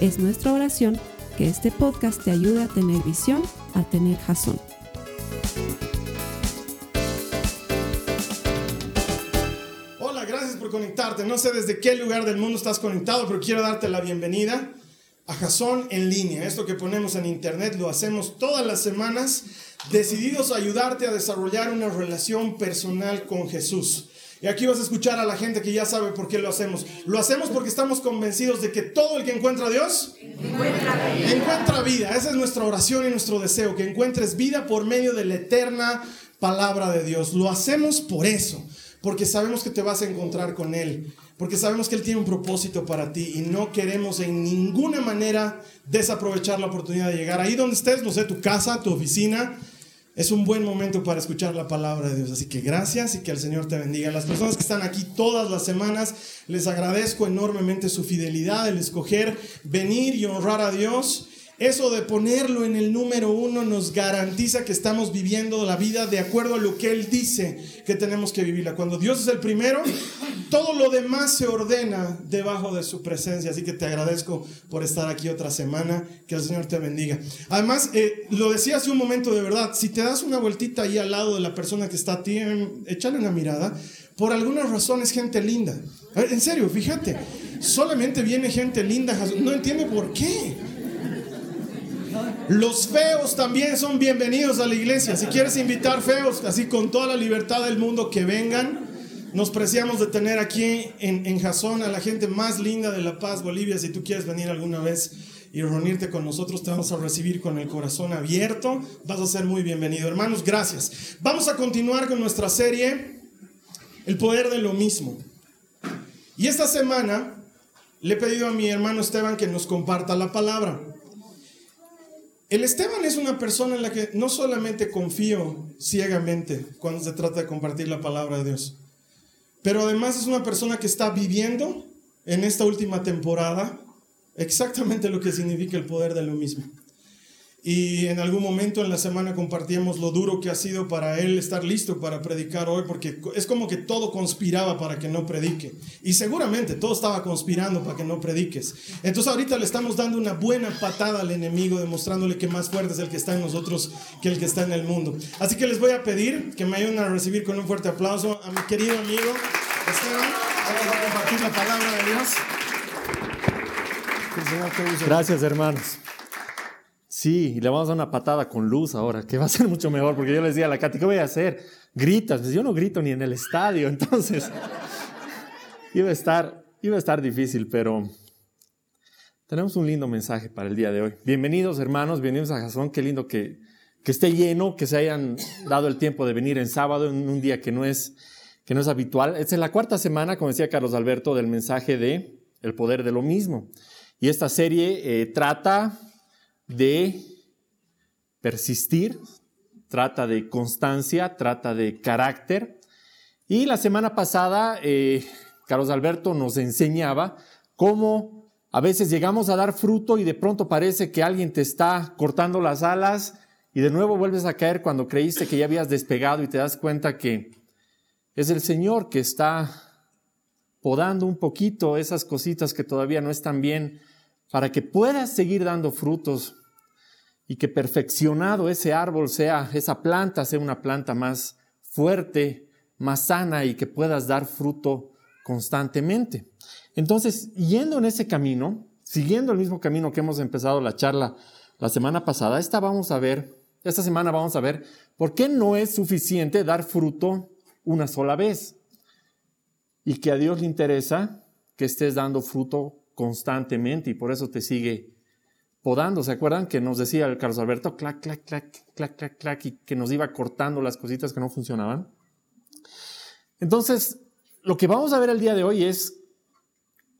Es nuestra oración que este podcast te ayude a tener visión, a tener jazón. Hola, gracias por conectarte. No sé desde qué lugar del mundo estás conectado, pero quiero darte la bienvenida a Jason en línea. Esto que ponemos en internet lo hacemos todas las semanas, decididos a ayudarte a desarrollar una relación personal con Jesús. Y aquí vas a escuchar a la gente que ya sabe por qué lo hacemos. Lo hacemos porque estamos convencidos de que todo el que encuentra a Dios encuentra vida. encuentra vida. Esa es nuestra oración y nuestro deseo, que encuentres vida por medio de la eterna palabra de Dios. Lo hacemos por eso, porque sabemos que te vas a encontrar con Él, porque sabemos que Él tiene un propósito para ti y no queremos en ninguna manera desaprovechar la oportunidad de llegar ahí donde estés, no sé, tu casa, tu oficina es un buen momento para escuchar la palabra de Dios. Así que gracias y que el Señor te bendiga. Las personas que están aquí todas las semanas, les agradezco enormemente su fidelidad, el escoger venir y honrar a Dios. Eso de ponerlo en el número uno nos garantiza que estamos viviendo la vida de acuerdo a lo que Él dice que tenemos que vivirla. Cuando Dios es el primero, todo lo demás se ordena debajo de su presencia. Así que te agradezco por estar aquí otra semana. Que el Señor te bendiga. Además, eh, lo decía hace un momento de verdad, si te das una vueltita ahí al lado de la persona que está a ti, em, échale una mirada. Por alguna razón es gente linda. En serio, fíjate. Solamente viene gente linda. No entiendo por qué. Los feos también son bienvenidos a la iglesia. Si quieres invitar feos, así con toda la libertad del mundo, que vengan. Nos preciamos de tener aquí en, Jazón a la gente más linda de La Paz, Bolivia. Si tú quieres venir alguna vez y reunirte con nosotros, te vamos a recibir con el corazón abierto. Vas a ser muy bienvenido. Hermanos, gracias. Vamos a continuar con nuestra serie, El Poder de lo Mismo. Y esta semana le he pedido a mi hermano Esteban que nos comparta la palabra. El Esteban es una persona en la que no solamente confío ciegamente cuando se trata de compartir la palabra de Dios, pero además es una persona que está viviendo en esta última temporada exactamente lo que significa el poder de lo mismo. Y en algún momento en la semana compartíamos lo duro que ha sido para él estar listo para predicar hoy, porque es como que todo conspiraba para que no predique. Y seguramente todo estaba conspirando para que no prediques. Entonces ahorita le estamos dando una buena patada al enemigo, demostrándole que más fuerte es el que está en nosotros que el que está en el mundo. Así que les voy a pedir que me ayuden a recibir con un fuerte aplauso a mi querido amigo Esteban. Vamos a compartir la palabra de Dios. Gracias, hermanos. Sí, le vamos a dar una patada con luz ahora, que va a ser mucho mejor, porque yo le decía a la Katy, ¿qué voy a hacer? Gritas, pues yo no grito ni en el estadio, entonces iba a estar, iba a estar difícil, pero tenemos un lindo mensaje para el día de hoy. Bienvenidos hermanos, bienvenidos a Jazón, qué lindo que, que esté lleno, que se hayan dado el tiempo de venir en sábado, en un día que no es, que no es habitual. Esta es la cuarta semana, como decía Carlos Alberto, del mensaje de el poder de lo mismo. Y esta serie eh, trata de persistir, trata de constancia, trata de carácter. Y la semana pasada, eh, Carlos Alberto nos enseñaba cómo a veces llegamos a dar fruto y de pronto parece que alguien te está cortando las alas y de nuevo vuelves a caer cuando creíste que ya habías despegado y te das cuenta que es el Señor que está podando un poquito esas cositas que todavía no están bien para que puedas seguir dando frutos y que perfeccionado ese árbol sea, esa planta sea una planta más fuerte, más sana y que puedas dar fruto constantemente. Entonces, yendo en ese camino, siguiendo el mismo camino que hemos empezado la charla la semana pasada, esta vamos a ver, esta semana vamos a ver por qué no es suficiente dar fruto una sola vez y que a Dios le interesa que estés dando fruto constantemente y por eso te sigue podando. ¿Se acuerdan que nos decía el Carlos Alberto, clac, clac, clac, clac, clac, clac, y que nos iba cortando las cositas que no funcionaban? Entonces, lo que vamos a ver el día de hoy es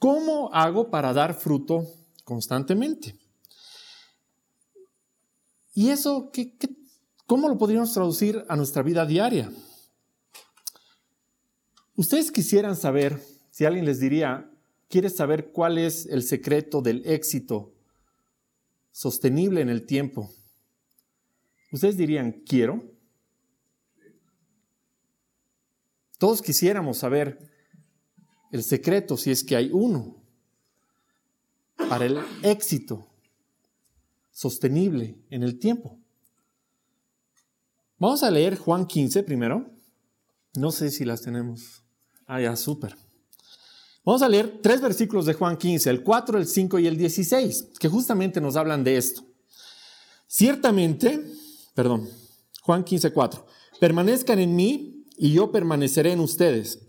cómo hago para dar fruto constantemente. ¿Y eso qué, cómo lo podríamos traducir a nuestra vida diaria? Ustedes quisieran saber, si alguien les diría, ¿quieres saber cuál es el secreto del éxito sostenible en el tiempo? Ustedes dirían, quiero. Todos quisiéramos saber el secreto, si es que hay uno, para el éxito sostenible en el tiempo. Vamos a leer Juan 15 primero. No sé si las tenemos. Ah, ya, súper. Vamos a leer tres versículos de Juan 15, el 4, el 5 y el 16, que justamente nos hablan de esto. Ciertamente, perdón, Juan 15, 4, permanezcan en mí y yo permaneceré en ustedes.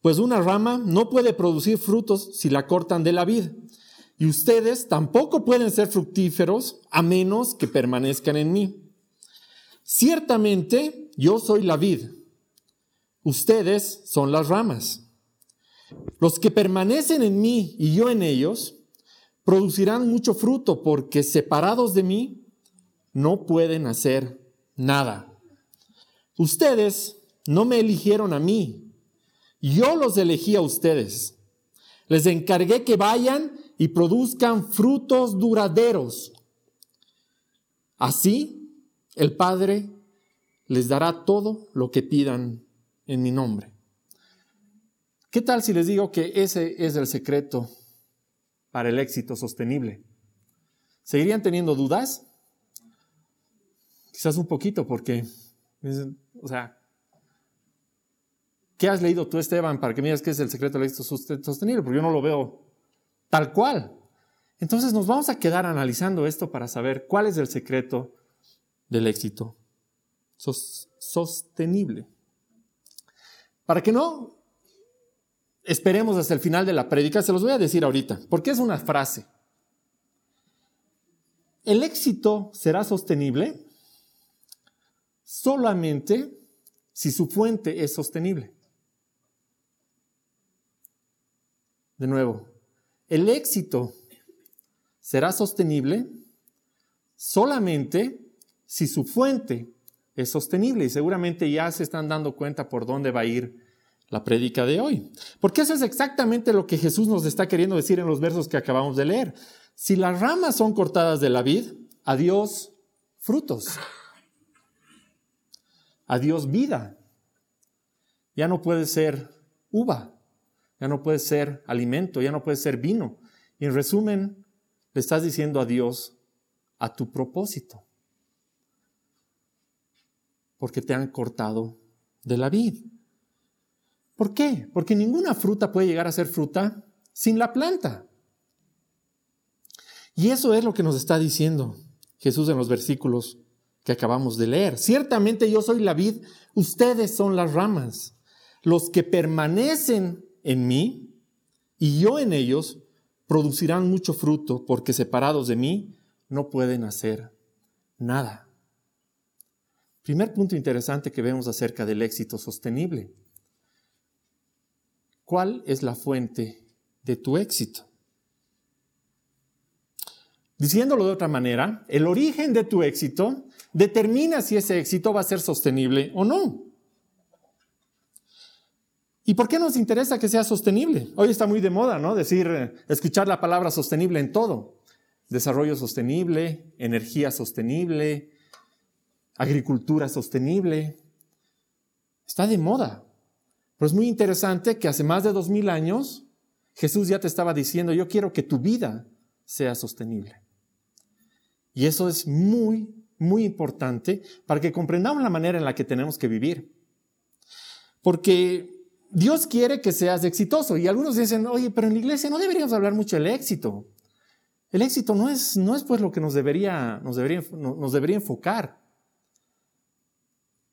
Pues una rama no puede producir frutos si la cortan de la vid. Y ustedes tampoco pueden ser fructíferos a menos que permanezcan en mí. Ciertamente yo soy la vid. Ustedes son las ramas. Los que permanecen en mí y yo en ellos producirán mucho fruto porque separados de mí no pueden hacer nada. Ustedes no me eligieron a mí, yo los elegí a ustedes. Les encargué que vayan y produzcan frutos duraderos. Así, el Padre les dará todo lo que pidan en mi nombre. ¿Qué tal si les digo que ese es el secreto para el éxito sostenible? ¿Seguirían teniendo dudas? Quizás un poquito, porque, o sea, ¿Qué has leído tú, Esteban, para que mires qué es el secreto del éxito sostenible? Porque yo no lo veo tal cual. Entonces nos vamos a quedar analizando esto para saber cuál es el secreto del éxito sostenible. Para que no esperemos hasta el final de la prédica, se los voy a decir ahorita, porque es una frase. El éxito será sostenible solamente si su fuente es sostenible. De nuevo, el éxito será sostenible solamente si su fuente es sostenible y seguramente ya se están dando cuenta por dónde va a ir la prédica de hoy. Porque eso es exactamente lo que Jesús nos está queriendo decir en los versos que acabamos de leer. Si las ramas son cortadas de la vid, adiós frutos. Adiós vida. Ya no puede ser uva ya no puede ser alimento, ya no puede ser vino. Y en resumen, le estás diciendo adiós a tu propósito, porque te han cortado de la vid. ¿Por qué? Porque ninguna fruta puede llegar a ser fruta sin la planta. Y eso es lo que nos está diciendo Jesús en los versículos que acabamos de leer. Ciertamente yo soy la vid, ustedes son las ramas. Los que permanecen en mí y yo en ellos producirán mucho fruto porque separados de mí no pueden hacer nada. Primer punto interesante que vemos acerca del éxito sostenible. ¿Cuál es la fuente de tu éxito? Diciéndolo de otra manera, el origen de tu éxito determina si ese éxito va a ser sostenible o no. ¿Y por qué nos interesa que sea sostenible? Hoy está muy de moda, ¿no? Decir, eh, escuchar la palabra sostenible en todo. Desarrollo sostenible, energía sostenible, agricultura sostenible. Está de moda. Pero es muy interesante que hace más de dos mil años Jesús ya te estaba diciendo, yo quiero que tu vida sea sostenible. Y eso es muy, muy importante para que comprendamos la manera en la que tenemos que vivir. Porque Dios quiere que seas exitoso. Y algunos dicen, oye, pero en la iglesia no deberíamos hablar mucho del éxito. El éxito no es, no es pues lo que nos debería, nos, debería, nos debería enfocar.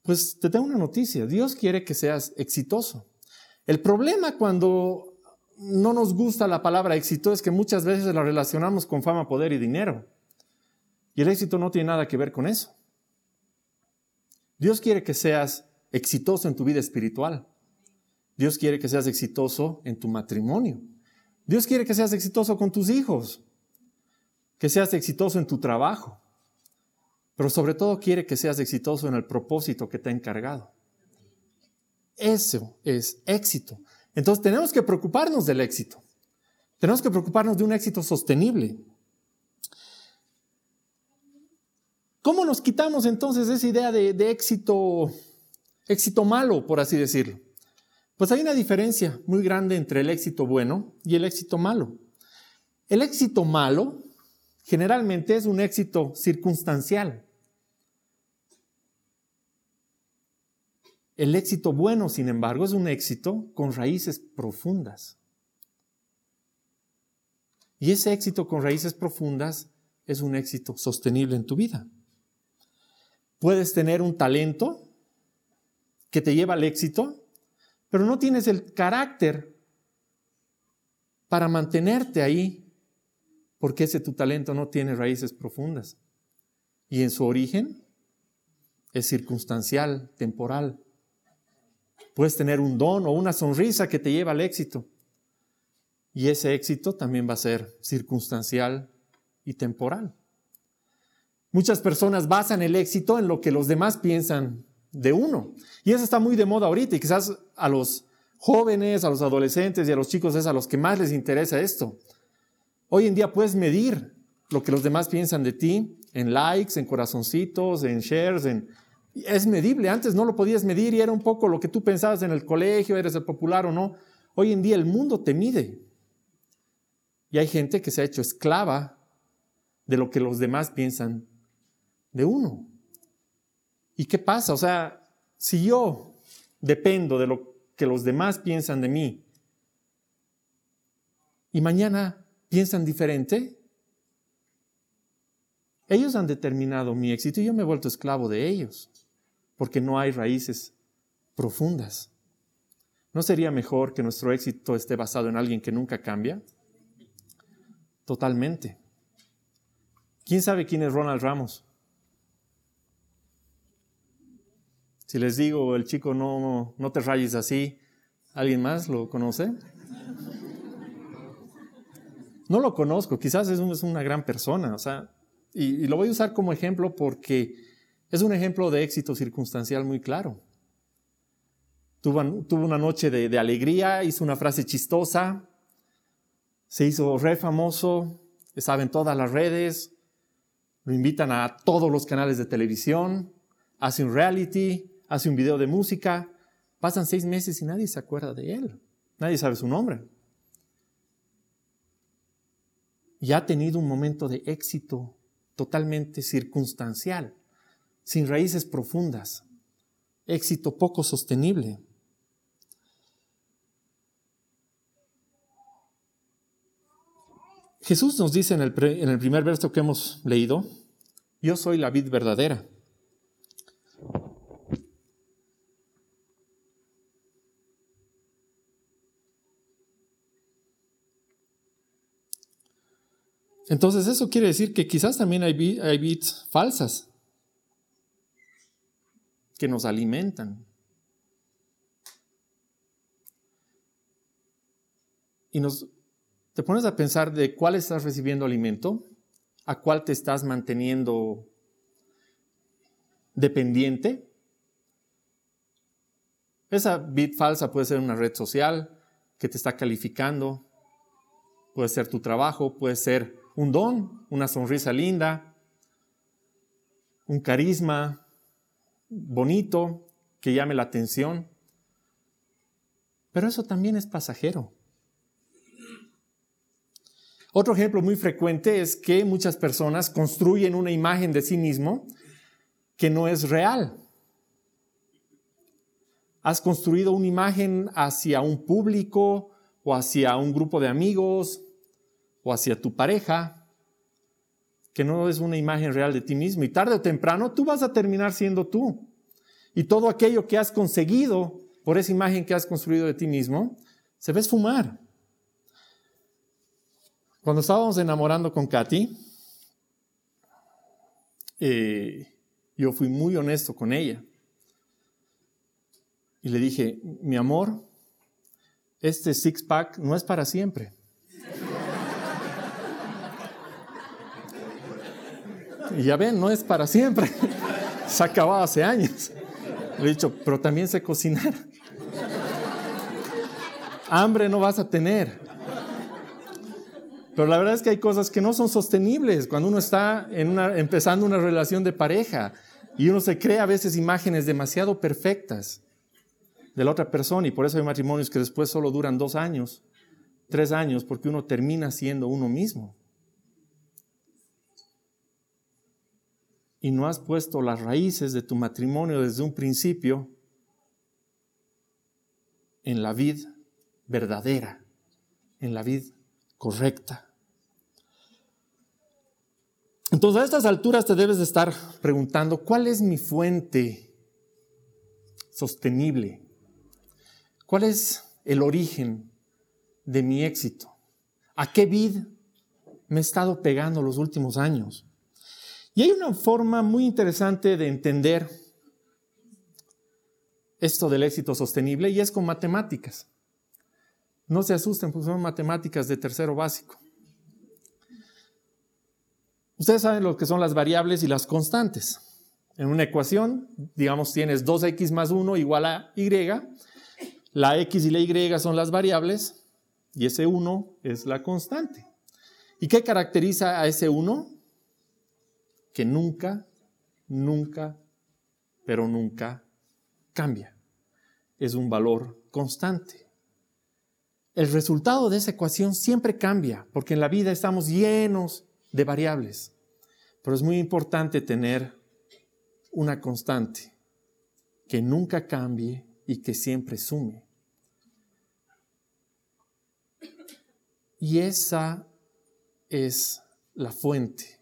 Pues te tengo una noticia, Dios quiere que seas exitoso. El problema cuando no nos gusta la palabra éxito es que muchas veces la relacionamos con fama, poder y dinero. Y el éxito no tiene nada que ver con eso. Dios quiere que seas exitoso en tu vida espiritual. Dios quiere que seas exitoso en tu matrimonio. Dios quiere que seas exitoso con tus hijos, que seas exitoso en tu trabajo, pero sobre todo quiere que seas exitoso en el propósito que te ha encargado. Eso es éxito. Entonces tenemos que preocuparnos del éxito. Tenemos que preocuparnos de un éxito sostenible. ¿Cómo nos quitamos entonces esa idea de, de éxito, éxito malo, por así decirlo? Pues hay una diferencia muy grande entre el éxito bueno y el éxito malo. El éxito malo generalmente es un éxito circunstancial. El éxito bueno, sin embargo, es un éxito con raíces profundas. Y ese éxito con raíces profundas es un éxito sostenible en tu vida. Puedes tener un talento que te lleva al éxito, pero no tienes el carácter para mantenerte ahí, porque ese tu talento no tiene raíces profundas. Y en su origen es circunstancial, temporal. Puedes tener un don o una sonrisa que te lleva al éxito. Y ese éxito también va a ser circunstancial y temporal. Muchas personas basan el éxito en lo que los demás piensan de uno. Y eso está muy de moda ahorita y quizás a los jóvenes, a los adolescentes y a los chicos es a los que más les interesa esto. Hoy en día puedes medir lo que los demás piensan de ti en likes, en corazoncitos, en shares, en... Es medible. Antes no lo podías medir y era un poco lo que tú pensabas en el colegio, eres el popular o no. Hoy en día el mundo te mide. Y hay gente que se ha hecho esclava de lo que los demás piensan de uno. ¿Y qué pasa? O sea, si yo dependo de lo que los demás piensan de mí y mañana piensan diferente, ellos han determinado mi éxito y yo me he vuelto esclavo de ellos, porque no hay raíces profundas. ¿No sería mejor que nuestro éxito esté basado en alguien que nunca cambia? Totalmente. ¿Quién sabe quién es Ronald Ramos? Si les digo, el chico no, no te rayes así, ¿alguien más lo conoce? No lo conozco, quizás es, una gran persona, o sea, y, lo voy a usar como ejemplo porque es un ejemplo de éxito circunstancial muy claro. Tuvo, una noche de, de alegría, hizo una frase chistosa, se hizo re famoso, estaba en todas las redes, lo invitan a todos los canales de televisión, hace un reality, hace un video de música, pasan seis meses y nadie se acuerda de él, nadie sabe su nombre. Y ha tenido un momento de éxito totalmente circunstancial, sin raíces profundas, éxito poco sostenible. Jesús nos dice en el, primer verso que hemos leído, yo soy la vid verdadera. Entonces eso quiere decir que quizás también hay, vids falsas que nos alimentan. Y nos, te pones a pensar de cuál estás recibiendo alimento, a cuál te estás manteniendo dependiente. Esa bit falsa puede ser una red social que te está calificando, puede ser tu trabajo, puede ser un don, una sonrisa linda, un carisma bonito que llame la atención. Pero eso también es pasajero. Otro ejemplo muy frecuente es que muchas personas construyen una imagen de sí mismo que no es real. Has construido una imagen hacia un público o hacia un grupo de amigos o hacia tu pareja que no es una imagen real de ti mismo. Y tarde o temprano tú vas a terminar siendo tú. Y todo aquello que has conseguido por esa imagen que has construido de ti mismo, se a esfumar. Cuando estábamos enamorando con Katy, eh, yo fui muy honesto con ella. Y le dije, mi amor, este six-pack no es para siempre. Y ya ven, no es para siempre. Se acabado hace años. Le he dicho, pero también sé cocinar. Hambre no vas a tener. Pero la verdad es que hay cosas que no son sostenibles cuando uno está empezando una relación de pareja y uno se crea a veces imágenes demasiado perfectas de la otra persona y por eso hay matrimonios que después solo duran dos años, tres años, porque uno termina siendo uno mismo. Y no has puesto las raíces de tu matrimonio desde un principio en la vid verdadera, en la vid correcta. Entonces a estas alturas te debes de estar preguntando, ¿cuál es mi fuente sostenible? ¿Cuál es el origen de mi éxito? ¿A qué vid me he estado pegando los últimos años? Y hay una forma muy interesante de entender esto del éxito sostenible y es con matemáticas. No se asusten, porque son matemáticas de tercero básico. Ustedes saben lo que son las variables y las constantes. En una ecuación, digamos, tienes 2x más 1 igual a y. La x y la y son las variables y ese 1 es la constante. ¿Y qué caracteriza a ese 1? Que nunca, nunca, pero nunca cambia. Es un valor constante. El resultado de esa ecuación siempre cambia, porque en la vida estamos llenos de variables. Pero es muy importante tener una constante que nunca cambie y que siempre sume. Y esa es la fuente,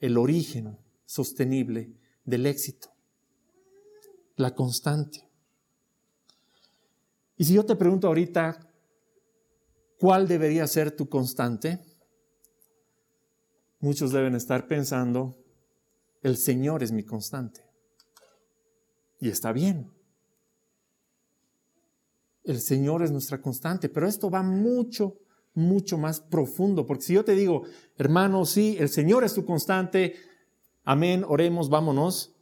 el origen sostenible del éxito, la constante. Y si yo te pregunto ahorita, ¿cuál debería ser tu constante? Muchos deben estar pensando, el Señor es mi constante. Y está bien. El Señor es nuestra constante, pero esto va mucho, mucho más profundo, porque si yo te digo, hermano, sí, el Señor es tu constante, amén, oremos, vámonos,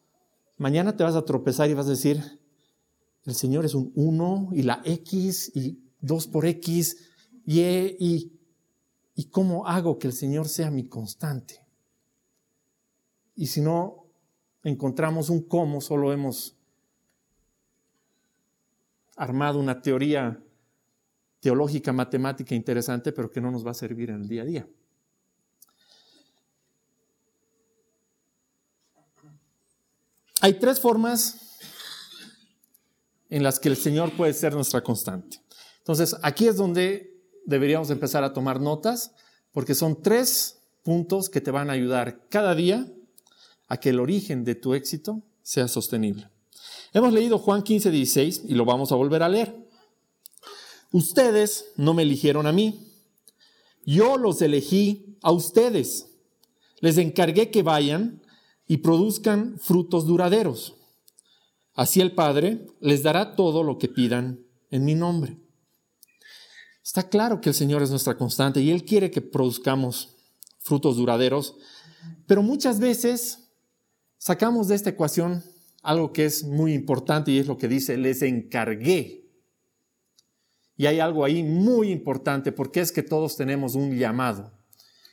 mañana te vas a tropezar y vas a decir, el Señor es un 1 y la X y 2 por X, y, y ¿Y cómo hago que el Señor sea mi constante? Y si no encontramos un cómo, solo hemos armado una teoría teológica, matemática interesante, pero que no nos va a servir en el día a día. Hay tres formas en las que el Señor puede ser nuestra constante. Entonces, aquí es donde deberíamos empezar a tomar notas porque son tres puntos que te van a ayudar cada día a que el origen de tu éxito sea sostenible. Hemos leído Juan 15, 16 y lo vamos a volver a leer. Ustedes no me eligieron a mí, yo los elegí a ustedes. Les encargué que vayan y produzcan frutos duraderos. Así el Padre les dará todo lo que pidan en mi nombre. Está claro que el Señor es nuestra constante y Él quiere que produzcamos frutos duraderos, pero muchas veces sacamos de esta ecuación algo que es muy importante y es lo que dice, les encargué. Y hay algo ahí muy importante porque es que todos tenemos un llamado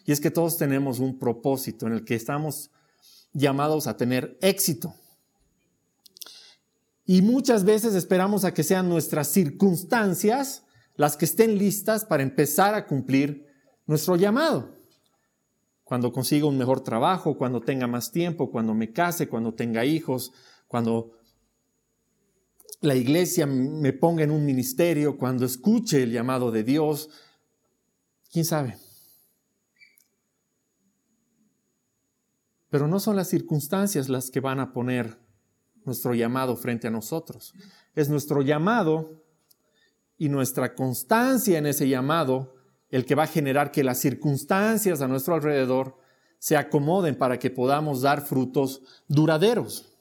y es que todos tenemos un propósito en el que estamos llamados a tener éxito. Y muchas veces esperamos a que sean nuestras circunstancias las que estén listas para empezar a cumplir nuestro llamado. Cuando consiga un mejor trabajo, cuando tenga más tiempo, cuando me case, cuando tenga hijos, cuando la iglesia me ponga en un ministerio, cuando escuche el llamado de Dios, quién sabe. Pero no son las circunstancias las que van a poner nuestro llamado frente a nosotros. Es nuestro llamado y nuestra constancia en ese llamado el que va a generar que las circunstancias a nuestro alrededor se acomoden para que podamos dar frutos duraderos.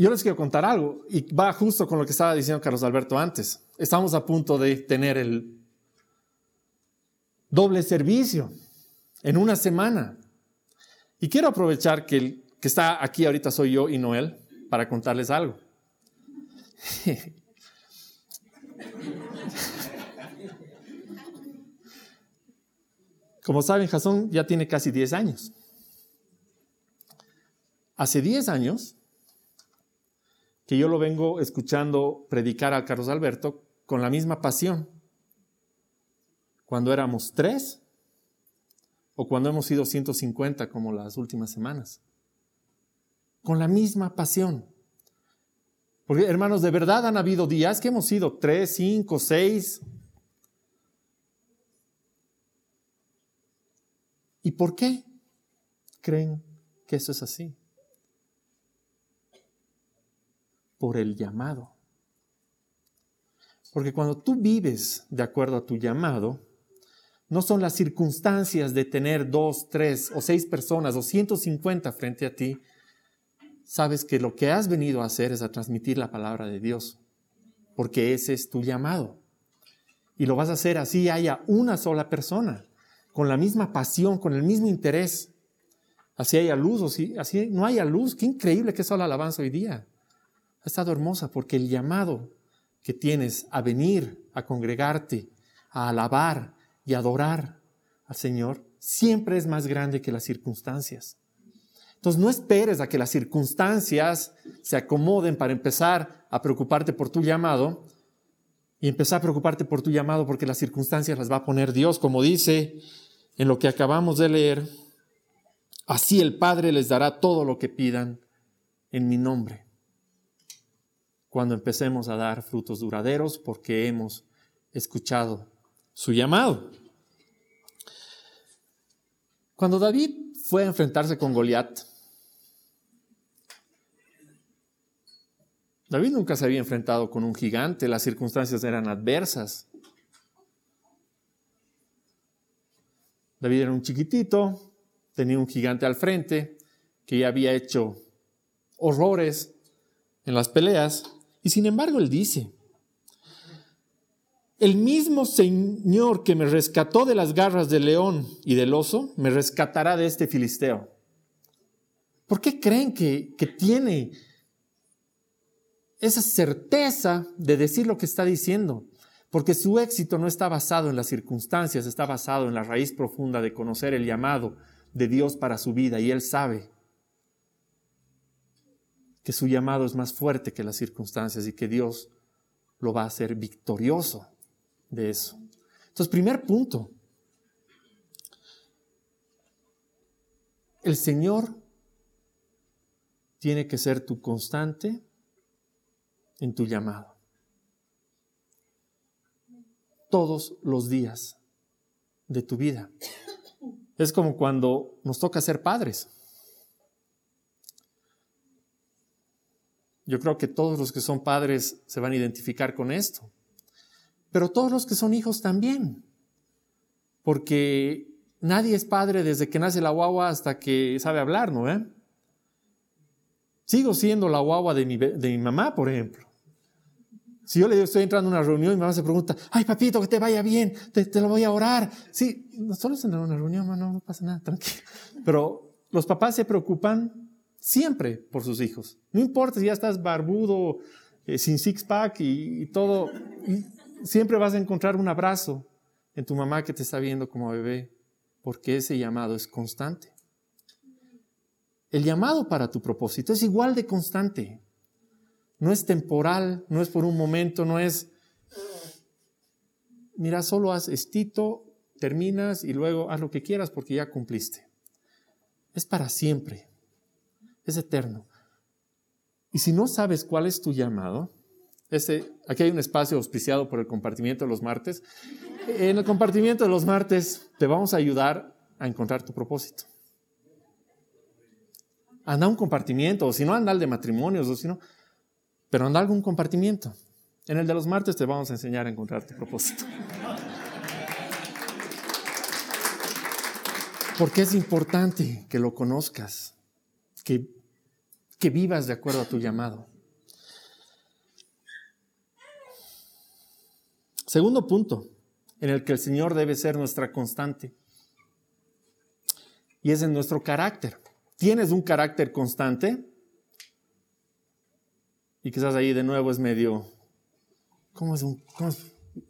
Yo les quiero contar algo y va justo con lo que estaba diciendo Carlos Alberto antes. Estamos a punto de tener el doble servicio en una semana. Y quiero aprovechar que el que está aquí ahorita soy yo y Noel para contarles algo. Como saben, Jasón ya tiene casi 10 años. Hace 10 años que yo lo vengo escuchando predicar a Carlos Alberto con la misma pasión. Cuando éramos tres o cuando hemos sido 150 como las últimas semanas. Con la misma pasión. Porque hermanos, de verdad han habido días que hemos sido tres, cinco, seis, ¿Y por qué creen que eso es así? Por el llamado. Porque cuando tú vives de acuerdo a tu llamado, no son las circunstancias de tener dos, tres o seis personas o 150 frente a ti. Sabes que lo que has venido a hacer es a transmitir la palabra de Dios, porque ese es tu llamado. Y lo vas a hacer así haya una sola persona con la misma pasión, con el mismo interés. Así haya luz o si, así no haya luz. Qué increíble que es la alabanza hoy día. Ha estado hermosa porque el llamado que tienes a venir, a congregarte, a alabar y adorar al Señor, siempre es más grande que las circunstancias. Entonces no esperes a que las circunstancias se acomoden para empezar a preocuparte por tu llamado y empezar a preocuparte por tu llamado porque las circunstancias las va a poner Dios, como dice en lo que acabamos de leer, así el Padre les dará todo lo que pidan en mi nombre. Cuando empecemos a dar frutos duraderos porque hemos escuchado su llamado. Cuando David fue a enfrentarse con Goliat, David nunca se había enfrentado con un gigante, las circunstancias eran adversas. David era un chiquitito, tenía un gigante al frente que ya había hecho horrores en las peleas, y sin embargo él dice, el mismo Señor que me rescató de las garras del león y del oso, me rescatará de este filisteo. ¿Por qué creen que, que tiene esa certeza de decir lo que está diciendo? porque su éxito no está basado en las circunstancias, está basado en la raíz profunda de conocer el llamado de Dios para su vida y él sabe que su llamado es más fuerte que las circunstancias y que Dios lo va a hacer victorioso de eso. Entonces, primer punto, el Señor tiene que ser tu constante en tu llamado todos los días de tu vida. Es como cuando nos toca ser padres. Yo creo que todos los que son padres se van a identificar con esto. Pero todos los que son hijos también. Porque nadie es padre desde que nace la guagua hasta que sabe hablar, ¿no? Eh? Sigo siendo la guagua de mi, de mi mamá, por ejemplo. Si yo le estoy entrando a una reunión y mi mamá se pregunta, ay papito, que te vaya bien, te, lo voy a orar. Sí, solo es en una reunión, no, no pasa nada, tranquilo. Pero los papás se preocupan siempre por sus hijos. No importa si ya estás barbudo, eh, sin six-pack y, y, todo, siempre vas a encontrar un abrazo en tu mamá que te está viendo como bebé, porque ese llamado es constante. El llamado para tu propósito es igual de constante no es temporal, no es por un momento, no es, mira, solo haz estito, terminas y luego haz lo que quieras porque ya cumpliste. Es para siempre, es eterno. Y si no sabes cuál es tu llamado, este, aquí hay un espacio auspiciado por el compartimiento de los martes. En el compartimiento de los martes te vamos a ayudar a encontrar tu propósito. Anda un compartimiento, o si no, anda al de matrimonios, o si no, pero anda algún compartimiento. En el de los martes te vamos a enseñar a encontrar tu propósito. Porque es importante que lo conozcas, que, que vivas de acuerdo a tu llamado. Segundo punto, en el que el Señor debe ser nuestra constante. Y es en nuestro carácter. ¿Tienes un carácter constante? Y quizás ahí de nuevo es medio, ¿cómo es un...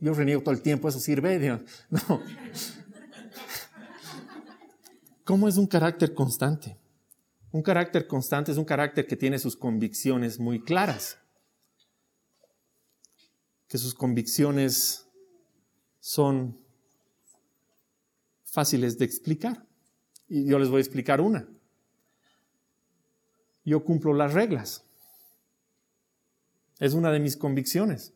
yo reniego todo el tiempo, eso sirve. No. ¿Cómo es un carácter constante? Un carácter constante es un carácter que tiene sus convicciones muy claras, que sus convicciones son fáciles de explicar. Y yo les voy a explicar una. Yo cumplo las reglas. Es una de mis convicciones.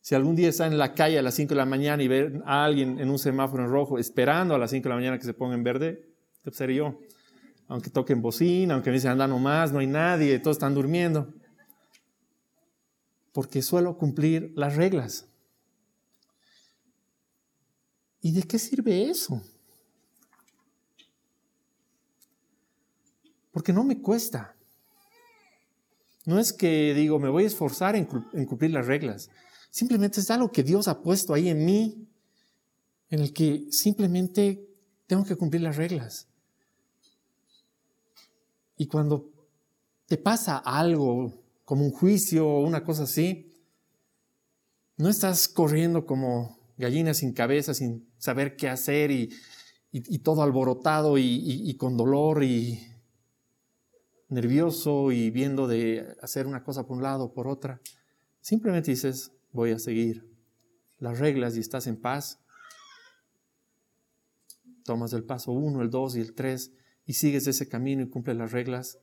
Si algún día está en la calle a las 5 de la mañana y ve a alguien en un semáforo en rojo esperando a las 5 de la mañana que se ponga en verde, debe ser yo aunque toquen bocina, aunque me dicen anda nomás, no hay nadie, todos están durmiendo. Porque suelo cumplir las reglas. ¿Y de qué sirve eso? Porque no me cuesta. No es que digo, me voy a esforzar en, en, cumplir las reglas. Simplemente es algo que Dios ha puesto ahí en mí, en el que simplemente tengo que cumplir las reglas. Y cuando te pasa algo, como un juicio o una cosa así, no estás corriendo como gallina sin cabeza, sin saber qué hacer y, todo alborotado y, con dolor y nervioso y viendo de hacer una cosa por un lado o por otra. Simplemente dices, voy a seguir las reglas y estás en paz. Tomas el paso uno, el dos y el tres y sigues ese camino y cumples las reglas.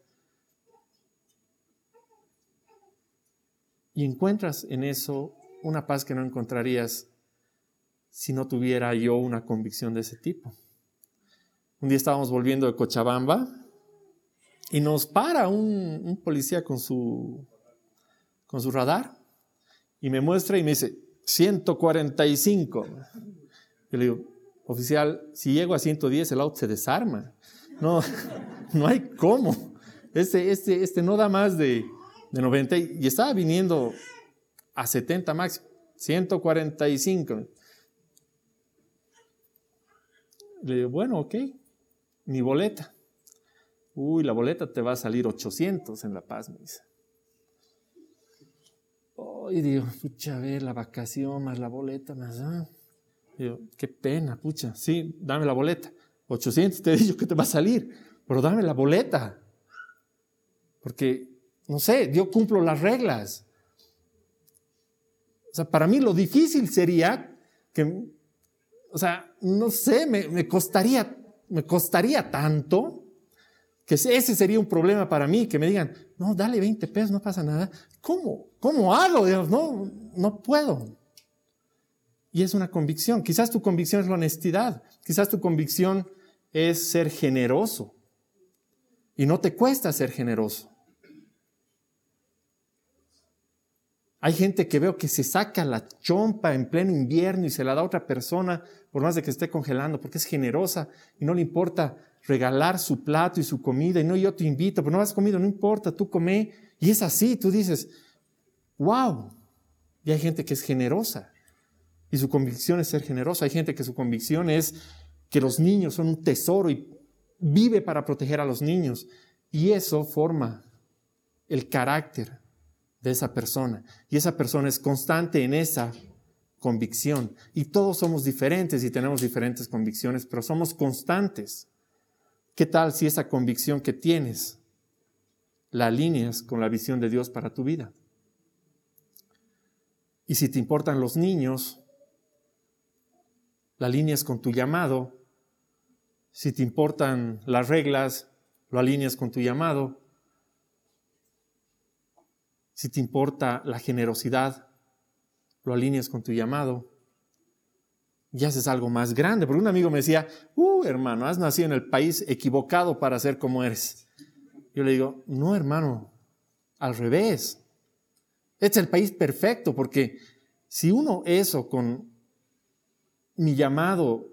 Y encuentras en eso una paz que no encontrarías si no tuviera yo una convicción de ese tipo. Un día estábamos volviendo de Cochabamba y nos para un, policía con su, con su radar y me muestra y me dice, 145. Yo le digo, oficial, si llego a 110 el auto se desarma. No, no hay cómo. Este, este, este no da más de, de 90 y estaba viniendo a 70 máximo, 145. Le digo, bueno, ok, mi boleta. Uy, la boleta te va a salir 800 en La Paz, me dice. Uy, digo, pucha, a ver, la vacación más la boleta más. Ah. Digo, qué pena, pucha, sí, dame la boleta. 800 te he dicho que te va a salir, pero dame la boleta. Porque, no sé, yo cumplo las reglas. O sea, para mí lo difícil sería que, o sea, no sé, me, costaría, me costaría tanto que ese sería un problema para mí, que me digan, no, dale 20 pesos, no pasa nada. ¿Cómo? ¿Cómo hago? no, no puedo. Y es una convicción. Quizás tu convicción es la honestidad. Quizás tu convicción es ser generoso. Y no te cuesta ser generoso. Hay gente que veo que se saca la chompa en pleno invierno y se la da a otra persona, por más de que esté congelando, porque es generosa y no le importa regalar su plato y su comida. Y no, yo te invito, pero no has comido, no importa, tú come. Y es así, tú dices, wow. Y hay gente que es generosa y su convicción es ser generosa. Hay gente que su convicción es que los niños son un tesoro y vive para proteger a los niños. Y eso forma el carácter de esa persona. Y esa persona es constante en esa convicción. Y todos somos diferentes y tenemos diferentes convicciones, pero somos constantes. ¿Qué tal si esa convicción que tienes la alineas con la visión de Dios para tu vida? Y si te importan los niños, la alineas con tu llamado. Si te importan las reglas, lo alineas con tu llamado. Si te importa la generosidad, lo alineas con tu llamado. Y haces algo más grande. Porque un amigo me decía, uh, hermano, has nacido en el país equivocado para ser como eres. Yo le digo, no, hermano, al revés. Es el país perfecto porque si uno eso con mi llamado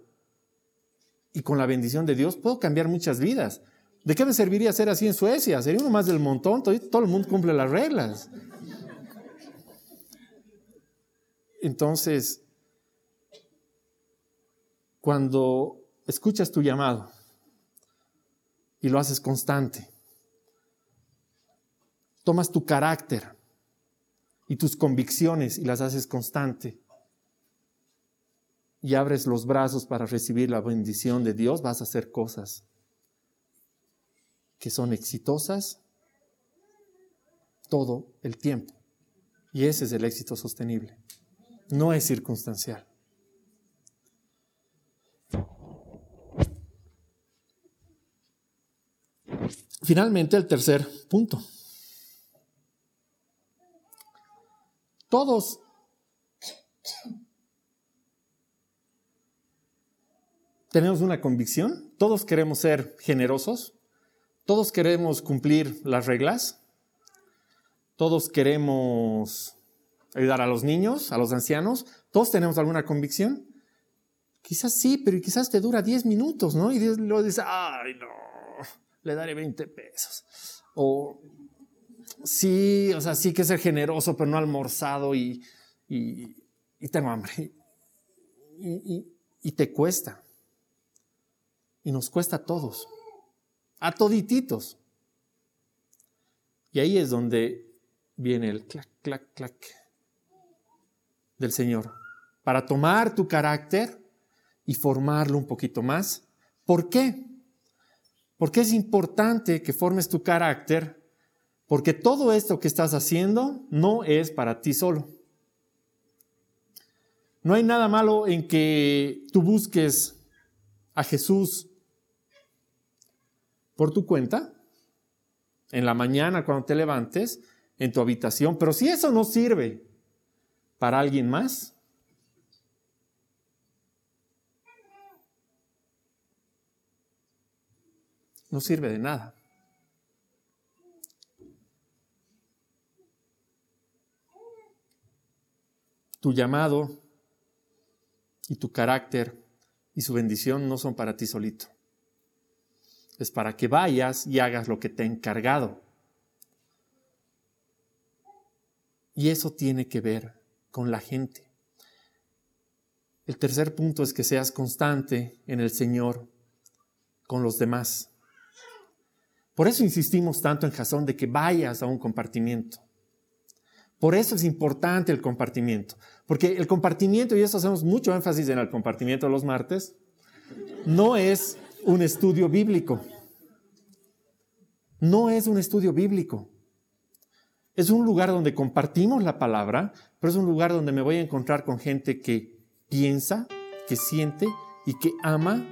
y con la bendición de Dios puedo cambiar muchas vidas. ¿De qué me serviría ser así en Suecia? Sería uno más del montón, todo, todo el mundo cumple las reglas. Entonces, cuando escuchas tu llamado y lo haces constante, tomas tu carácter y tus convicciones y las haces constante y abres los brazos para recibir la bendición de Dios, vas a hacer cosas que son exitosas todo el tiempo. Y ese es el éxito sostenible. No es circunstancial. Finalmente, el tercer punto. Todos tenemos una convicción, todos queremos ser generosos, todos queremos cumplir las reglas, todos queremos ayudar a los niños, a los ancianos, todos tenemos alguna convicción. Quizás sí, pero quizás te dura 10 minutos, ¿no? Y luego dices, ay, no, le daré 20 pesos. O sí, o sea, sí que ser generoso, pero no almorzado y, y, tengo hambre. y te cuesta. Y nos cuesta a todos, a todititos. Y ahí es donde viene el clac, clac, clac del Señor, para tomar tu carácter y formarlo un poquito más. ¿Por qué? Porque es importante que formes tu carácter, porque todo esto que estás haciendo no es para ti solo. No hay nada malo en que tú busques a Jesús por tu cuenta, en la mañana cuando te levantes, en tu habitación, pero si eso no sirve para alguien más, no sirve de nada. Tu llamado y tu carácter y su bendición no son para ti solito es para que vayas y hagas lo que te he encargado. Y eso tiene que ver con la gente. El tercer punto es que seas constante en el Señor con los demás. Por eso insistimos tanto en Jasón de que vayas a un compartimiento. Por eso es importante el compartimiento. Porque el compartimiento, y eso hacemos mucho énfasis en el compartimiento los martes, no es un estudio bíblico. No es un estudio bíblico. Es un lugar donde compartimos la palabra, pero es un lugar donde me voy a encontrar con gente que piensa, que siente y que ama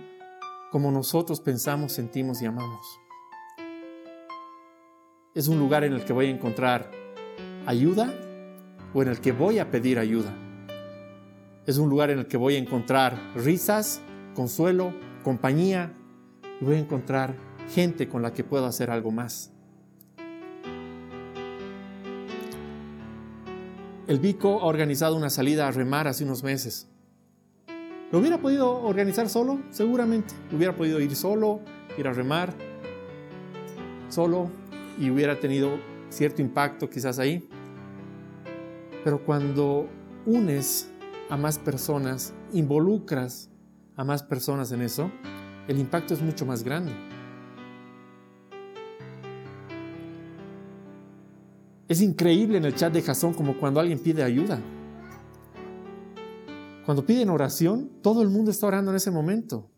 como nosotros pensamos, sentimos y amamos. Es un lugar en el que voy a encontrar ayuda o en el que voy a pedir ayuda. Es un lugar en el que voy a encontrar risas, consuelo, compañía voy a encontrar gente con la que puedo hacer algo más. El Vico ha organizado una salida a remar hace unos meses. ¿Lo hubiera podido organizar solo? Seguramente. Hubiera podido ir solo, ir a remar solo y hubiera tenido cierto impacto quizás ahí. Pero cuando unes a más personas, involucras a más personas en eso, el impacto es mucho más grande. Es increíble en el chat de Jason como cuando alguien pide ayuda. Cuando piden oración, todo el mundo está orando en ese momento.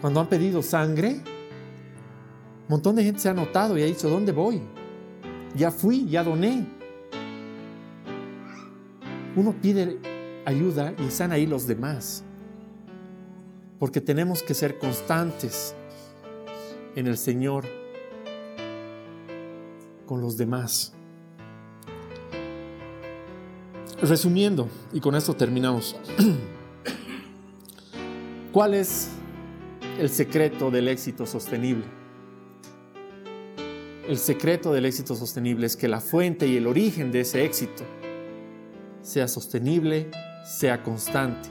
Cuando han pedido sangre, un montón de gente se ha notado y ha dicho, ¿dónde voy? Ya fui, ya doné. Uno pide ayuda y están ahí los demás. Porque tenemos que ser constantes en el Señor con los demás. Resumiendo, y con esto terminamos, ¿cuál es el secreto del éxito sostenible? El secreto del éxito sostenible es que la fuente y el origen de ese éxito sea sostenible, sea constante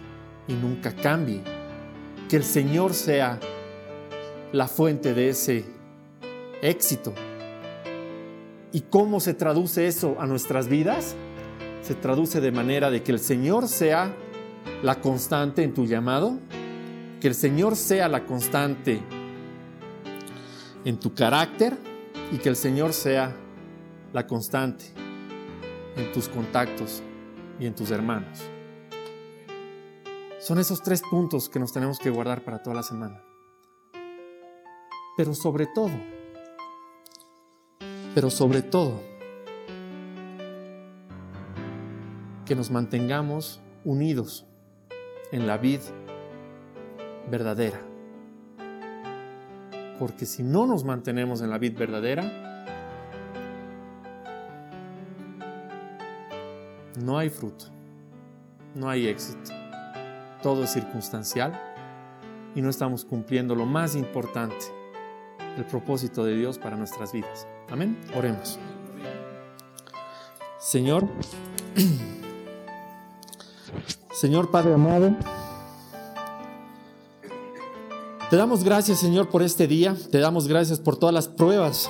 y nunca cambie. Que el Señor sea la fuente de ese éxito. ¿Y cómo se traduce eso a nuestras vidas? se traduce de manera de que el Señor sea la constante en tu llamado, que el Señor sea la constante en tu carácter y que el Señor sea la constante en tus contactos y en tus hermanos. Son esos tres puntos que nos tenemos que guardar para toda la semana. Pero sobre todo, pero sobre todo, que nos mantengamos unidos en la vid verdadera. Porque si no nos mantenemos en la vid verdadera, no hay fruto, no hay éxito. Todo es circunstancial y no estamos cumpliendo lo más importante, el propósito de Dios para nuestras vidas. Amén. Oremos. Señor, Señor Padre amado, te damos gracias, Señor, por este día. Te damos gracias por todas las pruebas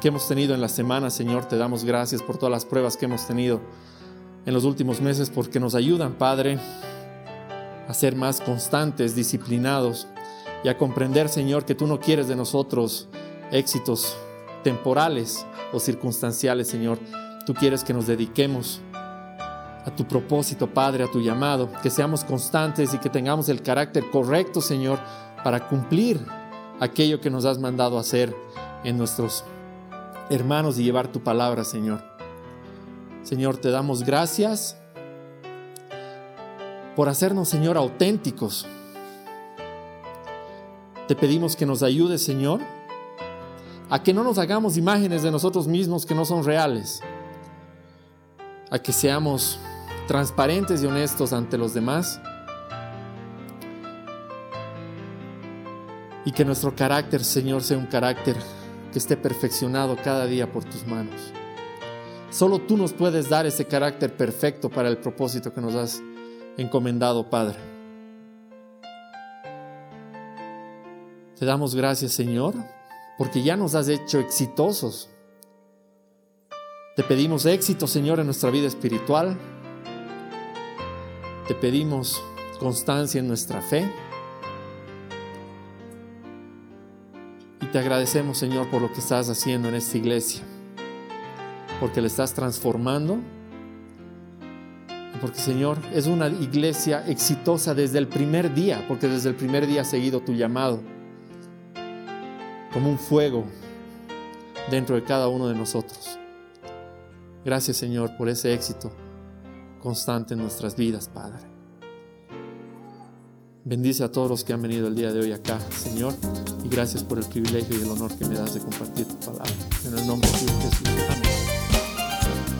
que hemos tenido en la semana, Señor. Te damos gracias por todas las pruebas que hemos tenido en los últimos meses porque nos ayudan, Padre, a ser más constantes, disciplinados y a comprender, Señor, que tú no quieres de nosotros éxitos temporales o circunstanciales, Señor. Tú quieres que nos dediquemos a tu propósito, Padre, a tu llamado, que seamos constantes y que tengamos el carácter correcto, Señor, para cumplir aquello que nos has mandado hacer en nuestros hermanos y llevar tu palabra, Señor. Señor, te damos gracias por hacernos, Señor, auténticos. Te pedimos que nos ayudes, Señor, a que no nos hagamos imágenes de nosotros mismos que no son reales, a que seamos transparentes y honestos ante los demás y que nuestro carácter, Señor, sea un carácter que esté perfeccionado cada día por tus manos. Solo tú nos puedes dar ese carácter perfecto para el propósito que nos has encomendado, Padre. Te damos gracias, Señor, porque ya nos has hecho exitosos. Te pedimos éxito, Señor, en nuestra vida espiritual. Te pedimos constancia en nuestra fe. Y te agradecemos, Señor, por lo que estás haciendo en esta iglesia. Porque le estás transformando porque Señor, es una iglesia exitosa desde el primer día, porque desde el primer día ha seguido tu llamado, como un fuego dentro de cada uno de nosotros. Gracias Señor por ese éxito constante en nuestras vidas, Padre. Bendice a todos los que han venido el día de hoy acá, Señor, y gracias por el privilegio y el honor que me das de compartir tu palabra. En el nombre de Jesús. Amén.